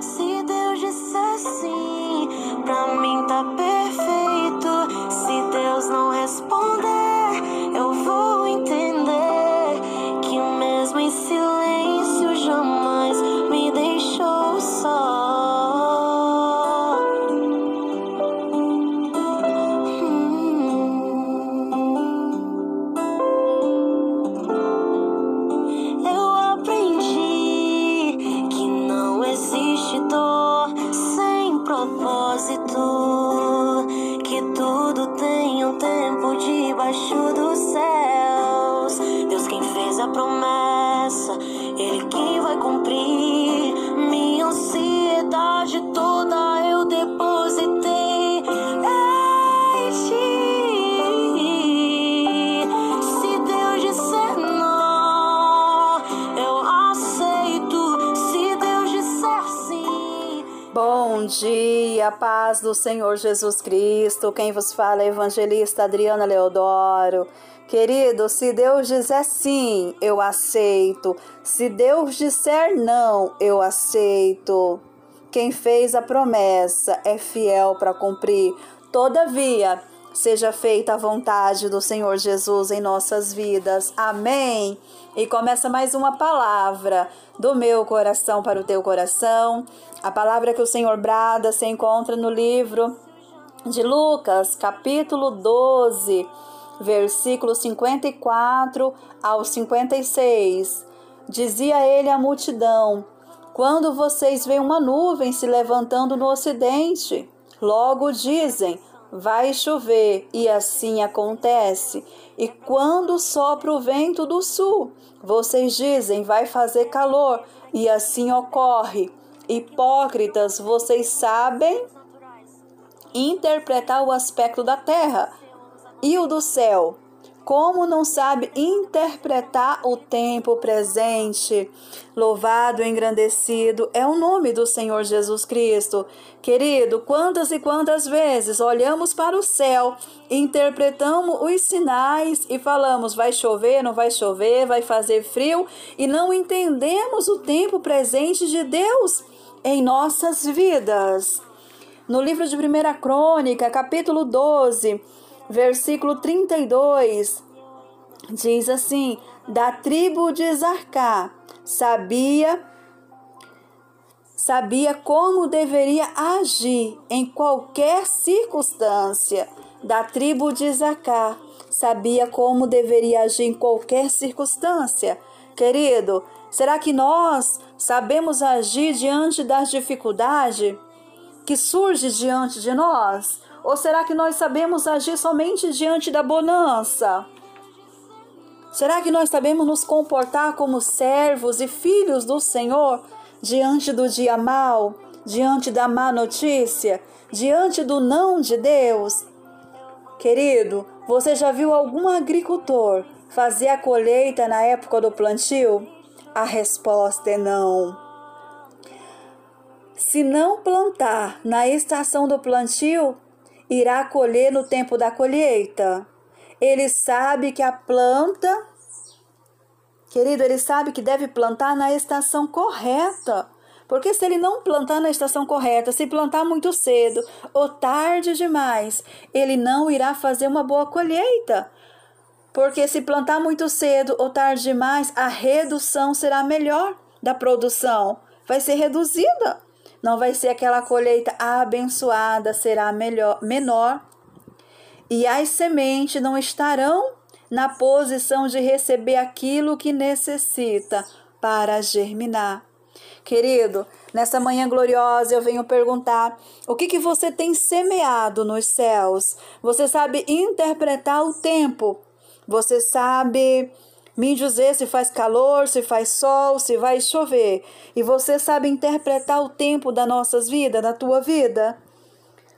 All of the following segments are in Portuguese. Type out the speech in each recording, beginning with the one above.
Se Deus disser sim, pra mim tá perfeito. Bom dia, paz do Senhor Jesus Cristo. Quem vos fala é a evangelista Adriana Leodoro. Querido, se Deus disser sim, eu aceito. Se Deus disser não, eu aceito. Quem fez a promessa é fiel para cumprir. Todavia, seja feita a vontade do Senhor Jesus em nossas vidas. Amém. E começa mais uma palavra do meu coração para o teu coração. A palavra que o Senhor brada se encontra no livro de Lucas, capítulo 12, versículos 54 ao 56. Dizia ele à multidão: Quando vocês veem uma nuvem se levantando no ocidente, logo dizem: vai chover, e assim acontece. E quando sopra o vento do sul, vocês dizem: vai fazer calor, e assim ocorre. Hipócritas, vocês sabem interpretar o aspecto da terra e o do céu. Como não sabe interpretar o tempo presente? Louvado e engrandecido é o nome do Senhor Jesus Cristo. Querido, quantas e quantas vezes olhamos para o céu, interpretamos os sinais e falamos: vai chover, não vai chover, vai fazer frio, e não entendemos o tempo presente de Deus em nossas vidas. No livro de 1 Crônica, capítulo 12, versículo 32, diz assim: Da tribo de Zarcá, sabia sabia como deveria agir em qualquer circunstância. Da tribo de Zacá, sabia como deveria agir em qualquer circunstância. Querido, será que nós sabemos agir diante das dificuldades que surge diante de nós? Ou será que nós sabemos agir somente diante da bonança? Será que nós sabemos nos comportar como servos e filhos do Senhor diante do dia mal, diante da má notícia, diante do não de Deus? Querido, você já viu algum agricultor fazer a colheita na época do plantio? A resposta é não. Se não plantar na estação do plantio, irá colher no tempo da colheita. Ele sabe que a planta, querido, ele sabe que deve plantar na estação correta. Porque se ele não plantar na estação correta, se plantar muito cedo ou tarde demais, ele não irá fazer uma boa colheita. Porque se plantar muito cedo ou tarde demais, a redução será melhor da produção, vai ser reduzida. Não vai ser aquela colheita abençoada, será melhor, menor. E as sementes não estarão na posição de receber aquilo que necessita para germinar. Querido, nessa manhã gloriosa eu venho perguntar: o que, que você tem semeado nos céus? Você sabe interpretar o tempo? Você sabe me dizer se faz calor, se faz sol, se vai chover? E você sabe interpretar o tempo das nossas vidas, da tua vida?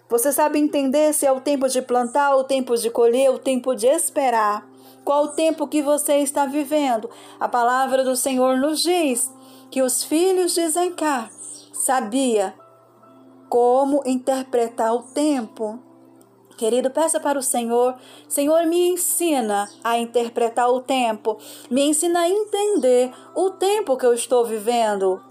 Você sabe entender se é o tempo de plantar, o tempo de colher, o tempo de esperar? Qual o tempo que você está vivendo? A palavra do Senhor nos diz que os filhos de Zencar sabia como interpretar o tempo. Querido, peça para o Senhor, Senhor, me ensina a interpretar o tempo, me ensina a entender o tempo que eu estou vivendo.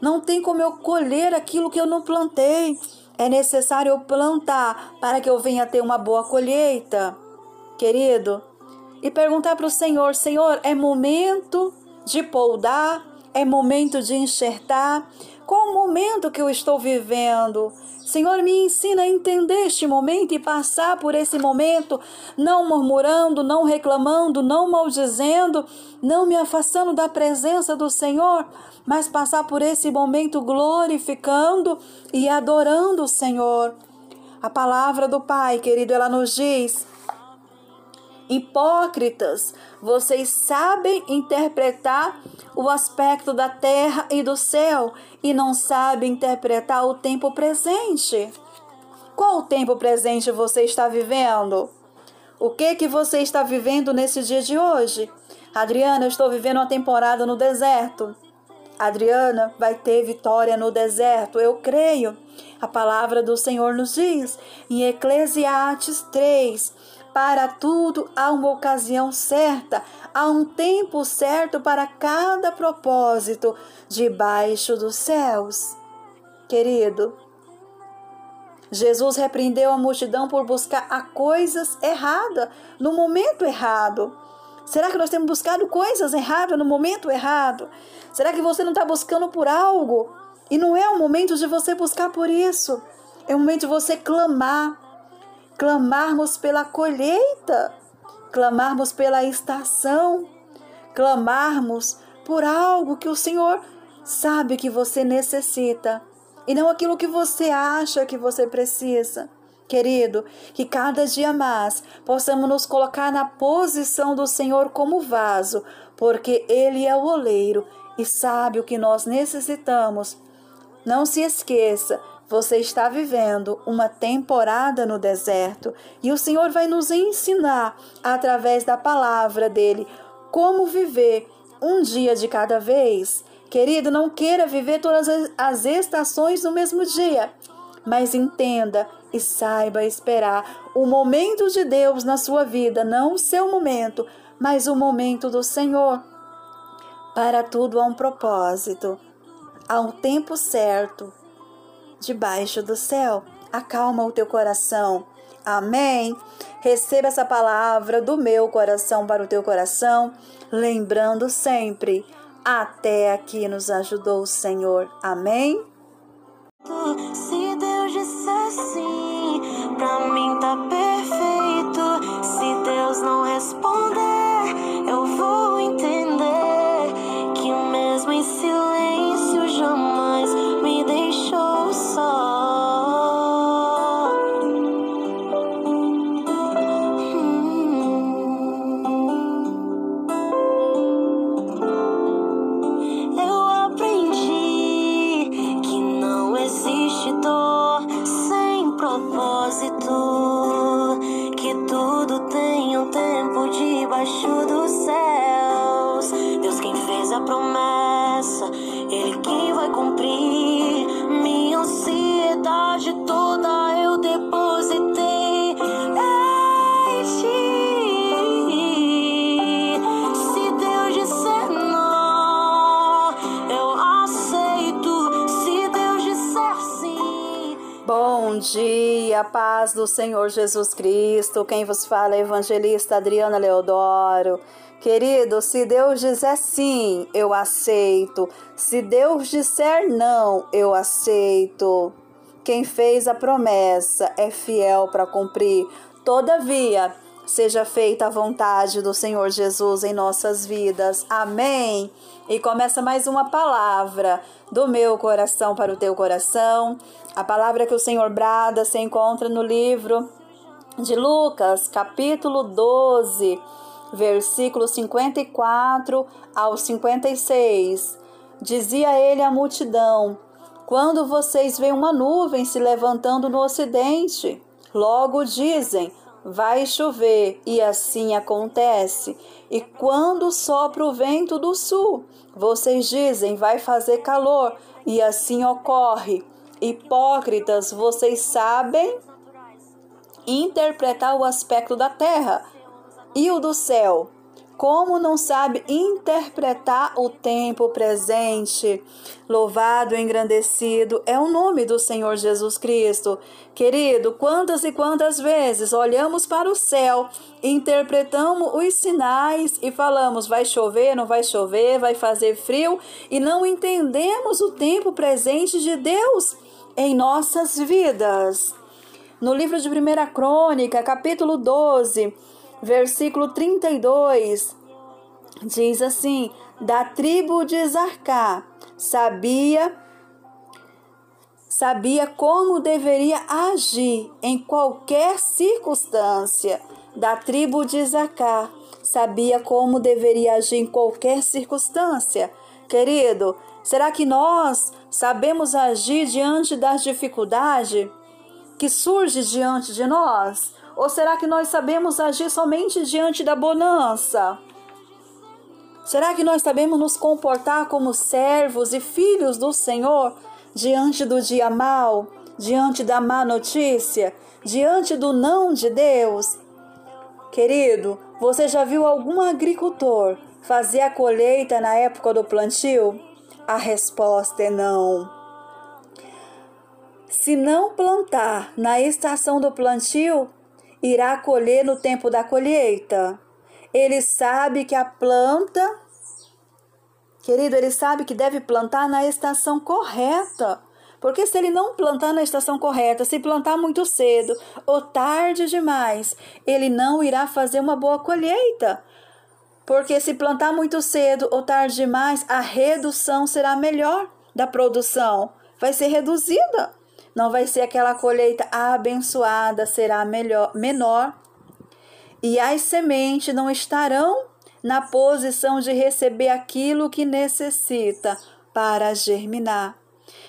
Não tem como eu colher aquilo que eu não plantei. É necessário eu plantar para que eu venha ter uma boa colheita. Querido, e perguntar para o Senhor: Senhor, é momento de poldar? É momento de enxertar? Qual o momento que eu estou vivendo? Senhor, me ensina a entender este momento e passar por esse momento, não murmurando, não reclamando, não maldizendo, não me afastando da presença do Senhor, mas passar por esse momento glorificando e adorando o Senhor. A palavra do Pai, querido, ela nos diz Hipócritas, vocês sabem interpretar o aspecto da terra e do céu e não sabem interpretar o tempo presente. Qual tempo presente você está vivendo? O que que você está vivendo nesse dia de hoje? Adriana, eu estou vivendo uma temporada no deserto. Adriana vai ter vitória no deserto, eu creio. A palavra do Senhor nos diz em Eclesiastes 3, para tudo há uma ocasião certa, há um tempo certo para cada propósito debaixo dos céus. Querido, Jesus repreendeu a multidão por buscar a coisas erradas no momento errado. Será que nós temos buscado coisas erradas no momento errado? Será que você não está buscando por algo? E não é o momento de você buscar por isso. É o momento de você clamar clamarmos pela colheita, clamarmos pela estação, clamarmos por algo que o Senhor sabe que você necessita e não aquilo que você acha que você precisa. Querido, que cada dia mais possamos nos colocar na posição do Senhor como vaso, porque Ele é o oleiro e sabe o que nós necessitamos. Não se esqueça você está vivendo uma temporada no deserto e o Senhor vai nos ensinar, através da palavra dele, como viver um dia de cada vez. Querido, não queira viver todas as estações no mesmo dia, mas entenda e saiba esperar o momento de Deus na sua vida, não o seu momento, mas o momento do Senhor. Para tudo há um propósito, há um tempo certo debaixo do céu. Acalma o teu coração. Amém. Receba essa palavra do meu coração para o teu coração, lembrando sempre: até aqui nos ajudou o Senhor. Amém. Dia, paz do Senhor Jesus Cristo. Quem vos fala é evangelista Adriana Leodoro. Querido, se Deus disser sim, eu aceito. Se Deus disser não, eu aceito. Quem fez a promessa é fiel para cumprir. Todavia, seja feita a vontade do Senhor Jesus em nossas vidas. Amém. E começa mais uma palavra do meu coração para o teu coração. A palavra que o Senhor brada se encontra no livro de Lucas, capítulo 12 versículos 54 ao 56. Dizia ele à multidão: Quando vocês veem uma nuvem se levantando no ocidente, logo dizem: Vai chover, e assim acontece. E quando sopra o vento do sul, vocês dizem: Vai fazer calor, e assim ocorre. Hipócritas, vocês sabem interpretar o aspecto da terra e o do céu. Como não sabe interpretar o tempo presente. Louvado e engrandecido é o nome do Senhor Jesus Cristo. Querido, quantas e quantas vezes olhamos para o céu, interpretamos os sinais e falamos: vai chover, não vai chover, vai fazer frio, e não entendemos o tempo presente de Deus em nossas vidas. No livro de 1 Crônica, capítulo 12 versículo 32, diz assim: Da tribo de Zarcá, sabia sabia como deveria agir em qualquer circunstância. Da tribo de Zacá, sabia como deveria agir em qualquer circunstância. Querido, será que nós sabemos agir diante das dificuldades que surge diante de nós? Ou será que nós sabemos agir somente diante da bonança? Será que nós sabemos nos comportar como servos e filhos do Senhor diante do dia mal, diante da má notícia, diante do não de Deus? Querido, você já viu algum agricultor fazer a colheita na época do plantio? A resposta é não. Se não plantar na estação do plantio, irá colher no tempo da colheita. Ele sabe que a planta, querido, ele sabe que deve plantar na estação correta. Porque se ele não plantar na estação correta, se plantar muito cedo ou tarde demais, ele não irá fazer uma boa colheita. Porque se plantar muito cedo ou tarde demais, a redução será melhor da produção, vai ser reduzida não vai ser aquela colheita abençoada, será melhor, menor. E as sementes não estarão na posição de receber aquilo que necessita para germinar.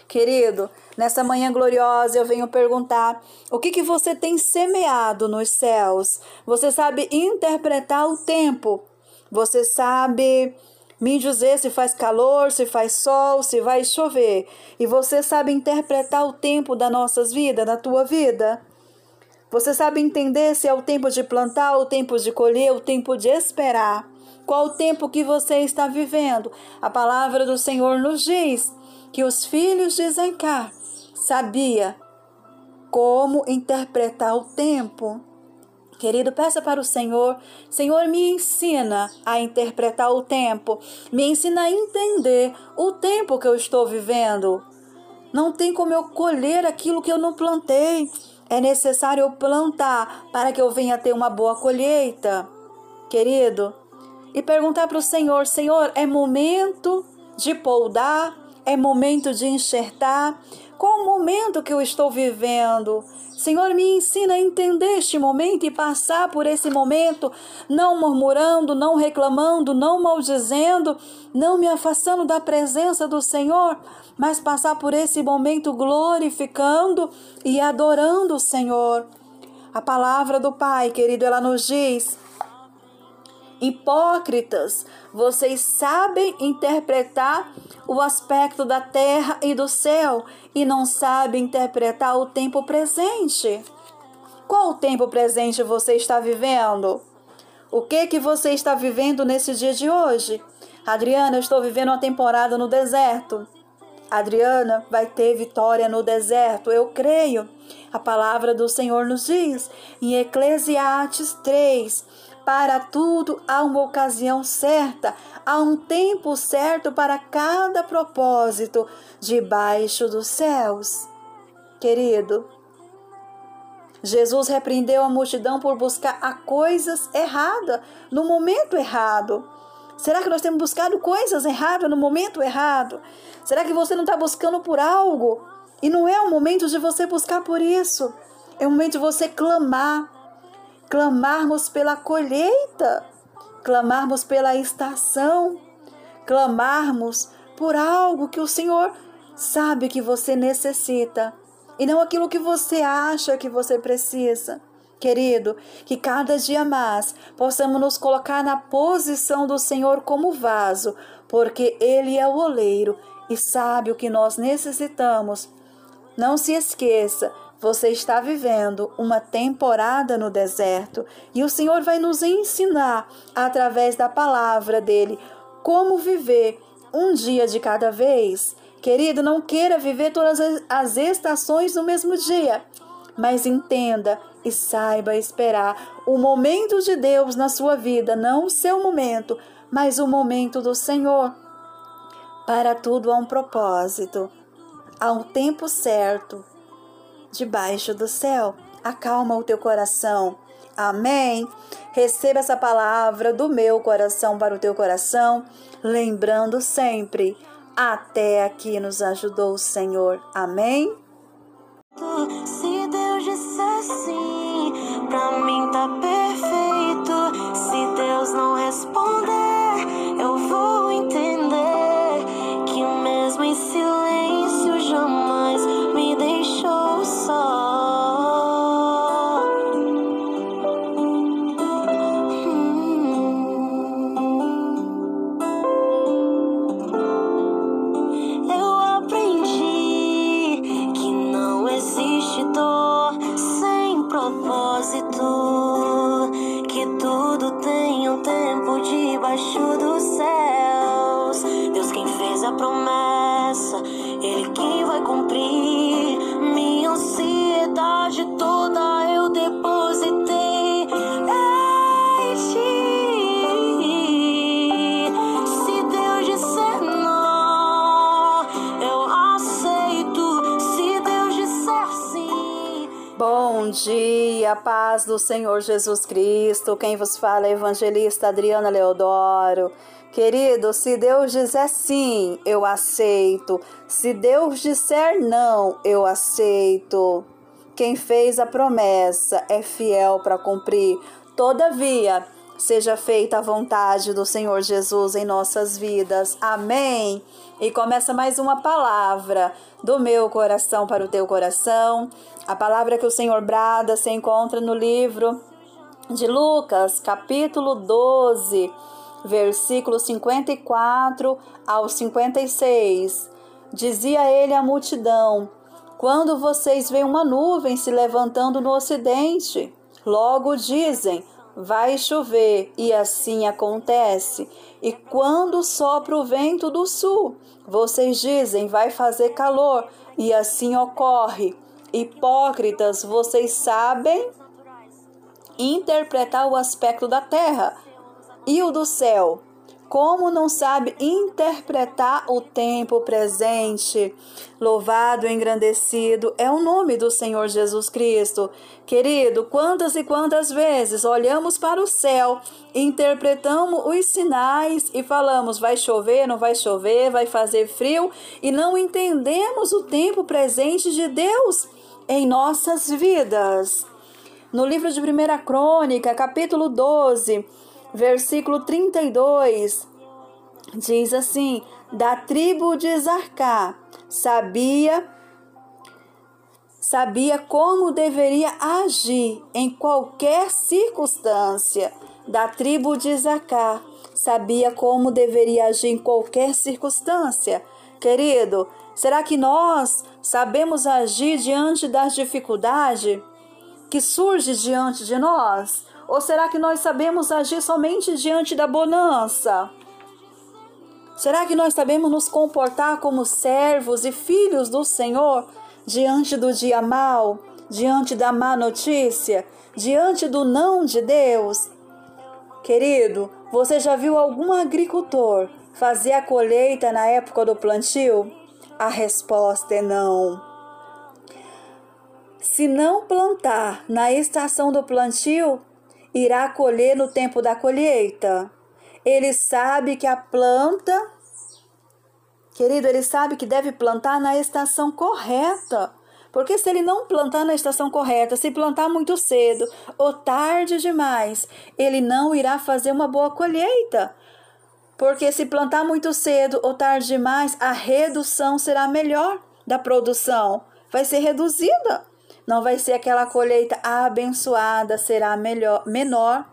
Querido, nessa manhã gloriosa eu venho perguntar: o que, que você tem semeado nos céus? Você sabe interpretar o tempo? Você sabe me dizer se faz calor, se faz sol, se vai chover. E você sabe interpretar o tempo das nossas vidas, da tua vida? Você sabe entender se é o tempo de plantar, o tempo de colher, o tempo de esperar? Qual o tempo que você está vivendo? A palavra do Senhor nos diz que os filhos de Zencar sabia como interpretar o tempo. Querido, peça para o Senhor, Senhor, me ensina a interpretar o tempo, me ensina a entender o tempo que eu estou vivendo. Não tem como eu colher aquilo que eu não plantei. É necessário eu plantar para que eu venha ter uma boa colheita. Querido, e perguntar para o Senhor: Senhor, é momento de poldar? É momento de enxertar? Qual momento que eu estou vivendo? Senhor, me ensina a entender este momento e passar por esse momento, não murmurando, não reclamando, não maldizendo, não me afastando da presença do Senhor, mas passar por esse momento glorificando e adorando o Senhor. A palavra do Pai, querido, ela nos diz Hipócritas, vocês sabem interpretar o aspecto da terra e do céu e não sabem interpretar o tempo presente. Qual tempo presente você está vivendo? O que que você está vivendo nesse dia de hoje? Adriana, eu estou vivendo uma temporada no deserto. Adriana vai ter vitória no deserto, eu creio. A palavra do Senhor nos diz em Eclesiastes 3, para tudo há uma ocasião certa, há um tempo certo para cada propósito debaixo dos céus. Querido, Jesus repreendeu a multidão por buscar a coisas erradas no momento errado. Será que nós temos buscado coisas erradas no momento errado? Será que você não está buscando por algo? E não é o momento de você buscar por isso. É o momento de você clamar clamarmos pela colheita, clamarmos pela estação, clamarmos por algo que o Senhor sabe que você necessita e não aquilo que você acha que você precisa. Querido, que cada dia mais possamos nos colocar na posição do Senhor como vaso, porque Ele é o oleiro e sabe o que nós necessitamos. Não se esqueça, você está vivendo uma temporada no deserto e o Senhor vai nos ensinar, através da palavra dele, como viver um dia de cada vez. Querido, não queira viver todas as estações no mesmo dia, mas entenda e saiba esperar o momento de Deus na sua vida, não o seu momento, mas o momento do Senhor. Para tudo há um propósito, há um tempo certo debaixo do céu. Acalma o teu coração. Amém. Receba essa palavra do meu coração para o teu coração, lembrando sempre: até aqui nos ajudou o Senhor. Amém. Se Deus disser sim, pra mim tá perfeito. Bom dia, paz do Senhor Jesus Cristo. Quem vos fala é evangelista Adriana Leodoro. Querido, se Deus disser sim, eu aceito. Se Deus disser não, eu aceito. Quem fez a promessa é fiel para cumprir. Todavia, seja feita a vontade do Senhor Jesus em nossas vidas. Amém. E começa mais uma palavra do meu coração para o teu coração. A palavra que o Senhor brada se encontra no livro de Lucas, capítulo 12, versículo 54 ao 56. Dizia ele à multidão: Quando vocês veem uma nuvem se levantando no ocidente, logo dizem: vai chover, e assim acontece. E quando sopra o vento do sul, vocês dizem: vai fazer calor, e assim ocorre. Hipócritas, vocês sabem interpretar o aspecto da terra e o do céu. Como não sabe interpretar o tempo presente? Louvado e engrandecido é o nome do Senhor Jesus Cristo. Querido, quantas e quantas vezes olhamos para o céu, interpretamos os sinais e falamos: vai chover, não vai chover, vai fazer frio, e não entendemos o tempo presente de Deus em nossas vidas. No livro de 1 Crônica, capítulo 12, versículo 32, diz assim: Da tribo de Zarcá, sabia sabia como deveria agir em qualquer circunstância. Da tribo de Zacá, sabia como deveria agir em qualquer circunstância. Querido, será que nós sabemos agir diante das dificuldades que surge diante de nós? Ou será que nós sabemos agir somente diante da bonança? Será que nós sabemos nos comportar como servos e filhos do Senhor diante do dia mal, diante da má notícia, diante do não de Deus? Querido, você já viu algum agricultor fazer a colheita na época do plantio? A resposta é não. Se não plantar na estação do plantio, irá colher no tempo da colheita. Ele sabe que a planta, querido, ele sabe que deve plantar na estação correta. Porque se ele não plantar na estação correta, se plantar muito cedo ou tarde demais, ele não irá fazer uma boa colheita. Porque se plantar muito cedo ou tarde demais, a redução será melhor da produção, vai ser reduzida. Não vai ser aquela colheita abençoada, será melhor, menor.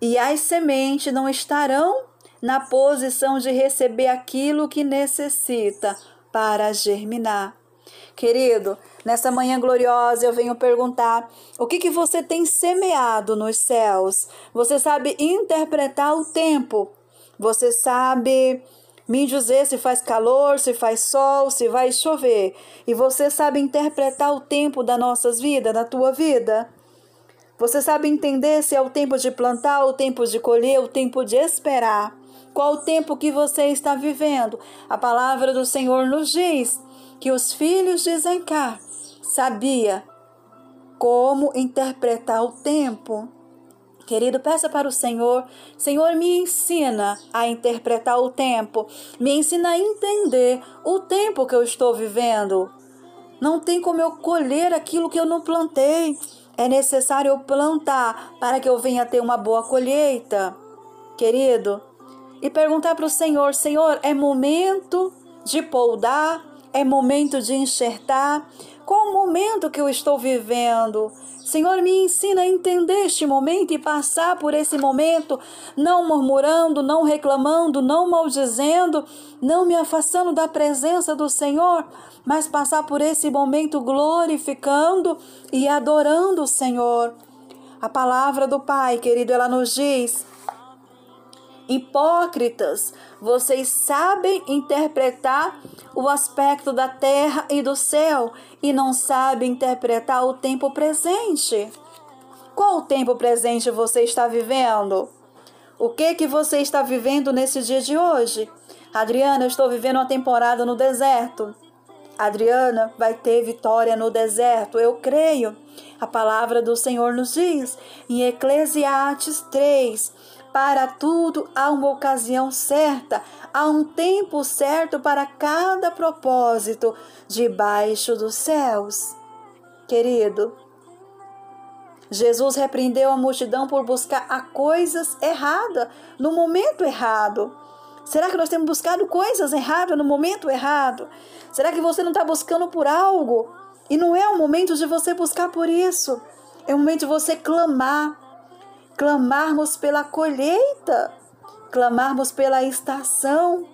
E as sementes não estarão na posição de receber aquilo que necessita para germinar. Querido, nessa manhã gloriosa eu venho perguntar: o que, que você tem semeado nos céus? Você sabe interpretar o tempo? Você sabe me dizer se faz calor, se faz sol, se vai chover? E você sabe interpretar o tempo das nossas vidas, da tua vida? Você sabe entender se é o tempo de plantar, o tempo de colher, o tempo de esperar? Qual o tempo que você está vivendo? A palavra do Senhor nos diz que os filhos de Zencar sabia como interpretar o tempo. Querido, peça para o Senhor, Senhor, me ensina a interpretar o tempo, me ensina a entender o tempo que eu estou vivendo. Não tem como eu colher aquilo que eu não plantei. É necessário eu plantar para que eu venha ter uma boa colheita. Querido, e perguntar para o Senhor: Senhor, é momento de poldar? É momento de enxertar? Qual momento que eu estou vivendo? Senhor, me ensina a entender este momento e passar por esse momento, não murmurando, não reclamando, não maldizendo, não me afastando da presença do Senhor, mas passar por esse momento glorificando e adorando o Senhor. A palavra do Pai, querido, ela nos diz Hipócritas, vocês sabem interpretar o aspecto da terra e do céu e não sabem interpretar o tempo presente. Qual o tempo presente você está vivendo? O que que você está vivendo nesse dia de hoje? Adriana, eu estou vivendo uma temporada no deserto. Adriana vai ter vitória no deserto, eu creio. A palavra do Senhor nos diz em Eclesiastes 3, para tudo há uma ocasião certa, há um tempo certo para cada propósito debaixo dos céus. Querido, Jesus repreendeu a multidão por buscar a coisas erradas no momento errado. Será que nós temos buscado coisas erradas no momento errado? Será que você não está buscando por algo? E não é o momento de você buscar por isso. É o momento de você clamar clamarmos pela colheita, clamarmos pela estação,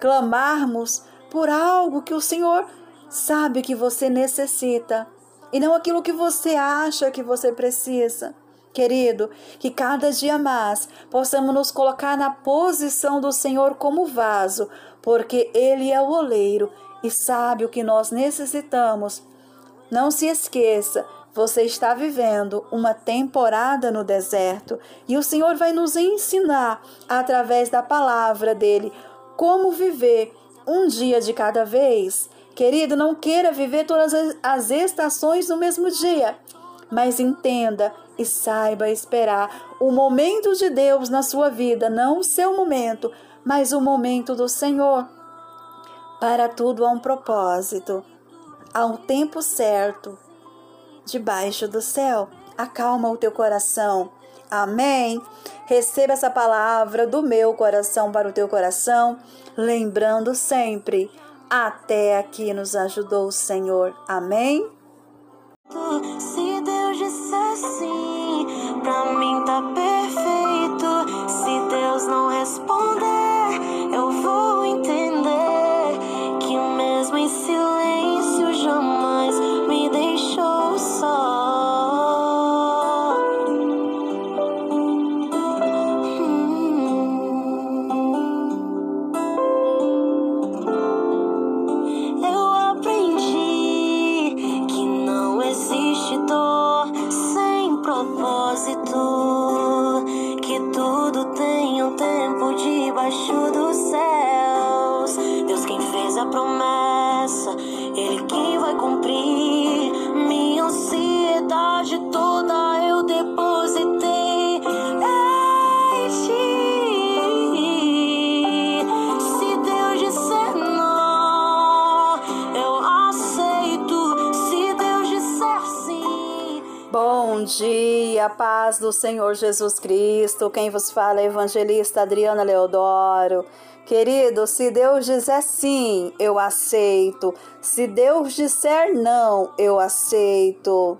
clamarmos por algo que o Senhor sabe que você necessita e não aquilo que você acha que você precisa. Querido, que cada dia mais possamos nos colocar na posição do Senhor como vaso, porque Ele é o oleiro e sabe o que nós necessitamos. Não se esqueça você está vivendo uma temporada no deserto e o Senhor vai nos ensinar, através da palavra dele, como viver um dia de cada vez. Querido, não queira viver todas as estações no mesmo dia, mas entenda e saiba esperar o momento de Deus na sua vida, não o seu momento, mas o momento do Senhor. Para tudo há um propósito, há um tempo certo debaixo do céu. Acalma o teu coração. Amém. Receba essa palavra do meu coração para o teu coração, lembrando sempre: até aqui nos ajudou o Senhor. Amém. Bom dia, paz do Senhor Jesus Cristo. Quem vos fala é evangelista Adriana Leodoro. Querido, se Deus disser sim, eu aceito. Se Deus disser não, eu aceito.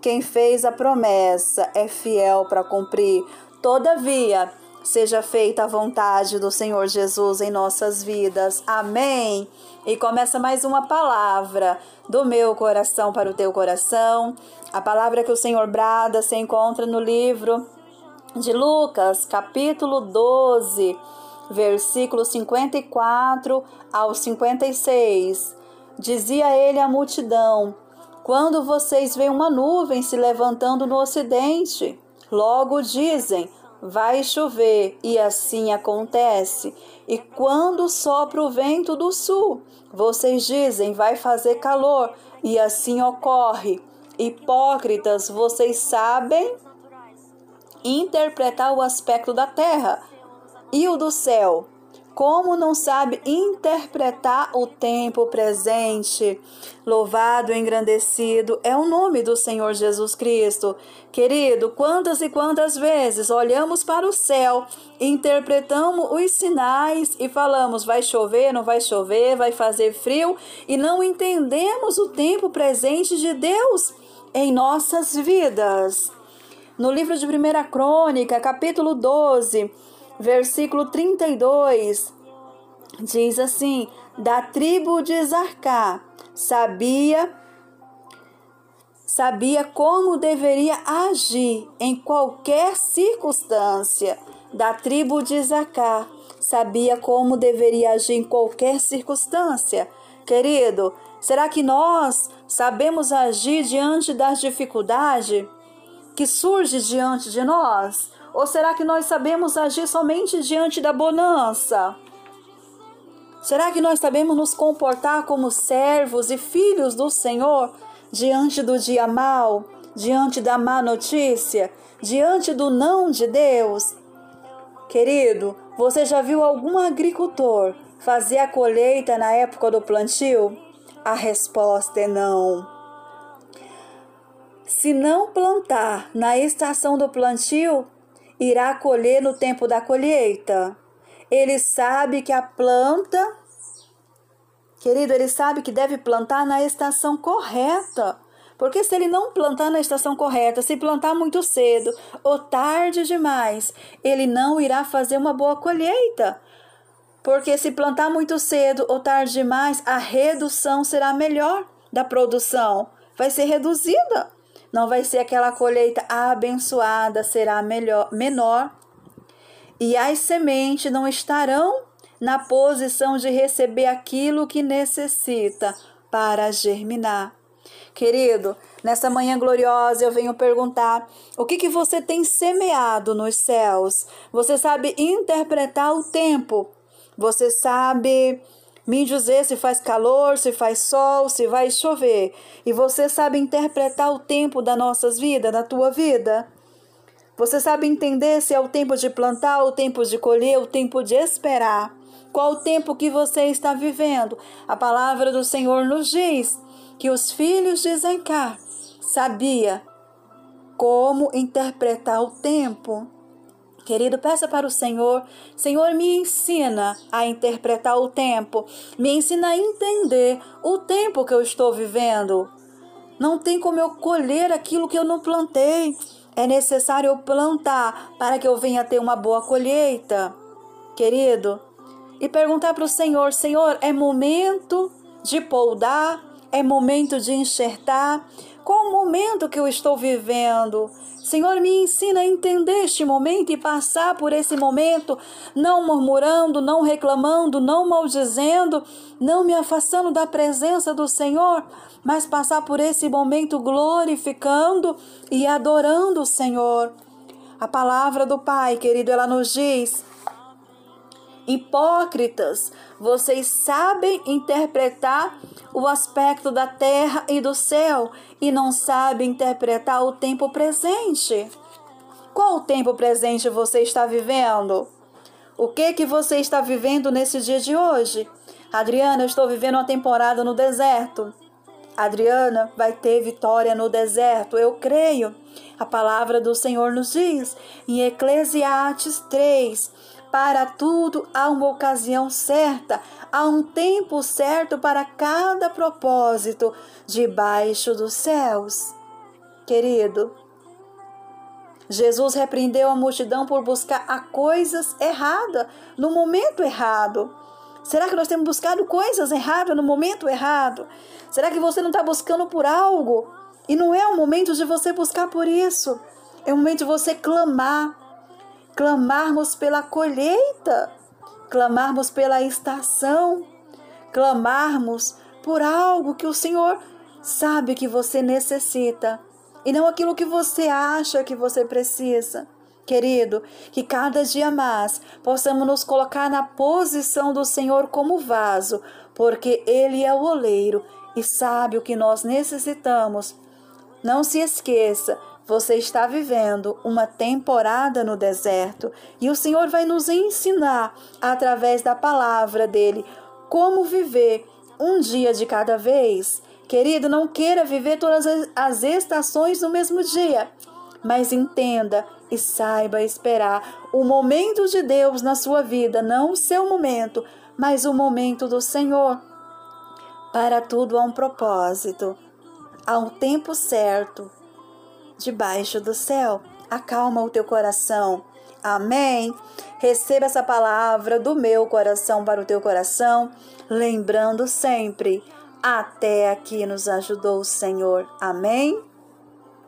Quem fez a promessa é fiel para cumprir. Todavia, seja feita a vontade do Senhor Jesus em nossas vidas. Amém. E começa mais uma palavra do meu coração para o teu coração. A palavra que o Senhor brada se encontra no livro de Lucas, capítulo 12, versículo 54 ao 56. Dizia ele à multidão: Quando vocês veem uma nuvem se levantando no ocidente, logo dizem: vai chover, e assim acontece. E quando sopra o vento do sul, vocês dizem, vai fazer calor, e assim ocorre. Hipócritas, vocês sabem interpretar o aspecto da terra e o do céu como não sabe interpretar o tempo presente. Louvado e engrandecido é o nome do Senhor Jesus Cristo. Querido, quantas e quantas vezes olhamos para o céu, interpretamos os sinais e falamos: vai chover, não vai chover, vai fazer frio, e não entendemos o tempo presente de Deus em nossas vidas. No livro de 1 Crônica, capítulo 12, versículo 32, diz assim: da tribo de Zarcá, sabia sabia como deveria agir em qualquer circunstância. Da tribo de Zacá, sabia como deveria agir em qualquer circunstância. Querido, será que nós sabemos agir diante das dificuldades que surge diante de nós? Ou será que nós sabemos agir somente diante da bonança? Será que nós sabemos nos comportar como servos e filhos do Senhor diante do dia mal, diante da má notícia, diante do não de Deus? Querido, você já viu algum agricultor fazer a colheita na época do plantio? A resposta é não. Se não plantar na estação do plantio, irá colher no tempo da colheita. Ele sabe que a planta, querido, ele sabe que deve plantar na estação correta. Porque se ele não plantar na estação correta, se plantar muito cedo ou tarde demais, ele não irá fazer uma boa colheita. Porque se plantar muito cedo ou tarde demais, a redução será melhor da produção, vai ser reduzida. Não vai ser aquela colheita abençoada, será melhor, menor. E as sementes não estarão na posição de receber aquilo que necessita para germinar. Querido, nessa manhã gloriosa eu venho perguntar: o que, que você tem semeado nos céus? Você sabe interpretar o tempo? Você sabe me dizer se faz calor, se faz sol, se vai chover. E você sabe interpretar o tempo das nossas vidas, da tua vida? Você sabe entender se é o tempo de plantar, o tempo de colher, o tempo de esperar? Qual o tempo que você está vivendo? A palavra do Senhor nos diz que os filhos de Zencar sabia como interpretar o tempo. Querido, peça para o Senhor, Senhor, me ensina a interpretar o tempo, me ensina a entender o tempo que eu estou vivendo. Não tem como eu colher aquilo que eu não plantei. É necessário eu plantar para que eu venha ter uma boa colheita. Querido, e perguntar para o Senhor: Senhor, é momento de poldar? É momento de enxertar? Qual momento que eu estou vivendo? Senhor, me ensina a entender este momento e passar por esse momento, não murmurando, não reclamando, não maldizendo, não me afastando da presença do Senhor, mas passar por esse momento glorificando e adorando o Senhor. A palavra do Pai, querido, ela nos diz Hipócritas, vocês sabem interpretar o aspecto da terra e do céu e não sabem interpretar o tempo presente. Qual o tempo presente você está vivendo? O que que você está vivendo nesse dia de hoje? Adriana, eu estou vivendo uma temporada no deserto. Adriana vai ter vitória no deserto, eu creio. A palavra do Senhor nos diz em Eclesiastes 3, para tudo há uma ocasião certa, há um tempo certo para cada propósito debaixo dos céus. Querido, Jesus repreendeu a multidão por buscar a coisas erradas no momento errado. Será que nós temos buscado coisas erradas no momento errado? Será que você não está buscando por algo? E não é o momento de você buscar por isso. É o momento de você clamar. Clamarmos pela colheita. Clamarmos pela estação. Clamarmos por algo que o Senhor sabe que você necessita e não aquilo que você acha que você precisa. Querido, que cada dia mais possamos nos colocar na posição do Senhor como vaso, porque Ele é o oleiro e sabe o que nós necessitamos. Não se esqueça, você está vivendo uma temporada no deserto e o Senhor vai nos ensinar, através da palavra dele, como viver um dia de cada vez. Querido, não queira viver todas as estações no mesmo dia, mas entenda e saiba esperar o momento de Deus na sua vida, não o seu momento, mas o momento do Senhor. Para tudo há um propósito, há um tempo certo, debaixo do céu. Acalma o teu coração. Amém. Receba essa palavra do meu coração para o teu coração, lembrando sempre até aqui nos ajudou o Senhor. Amém?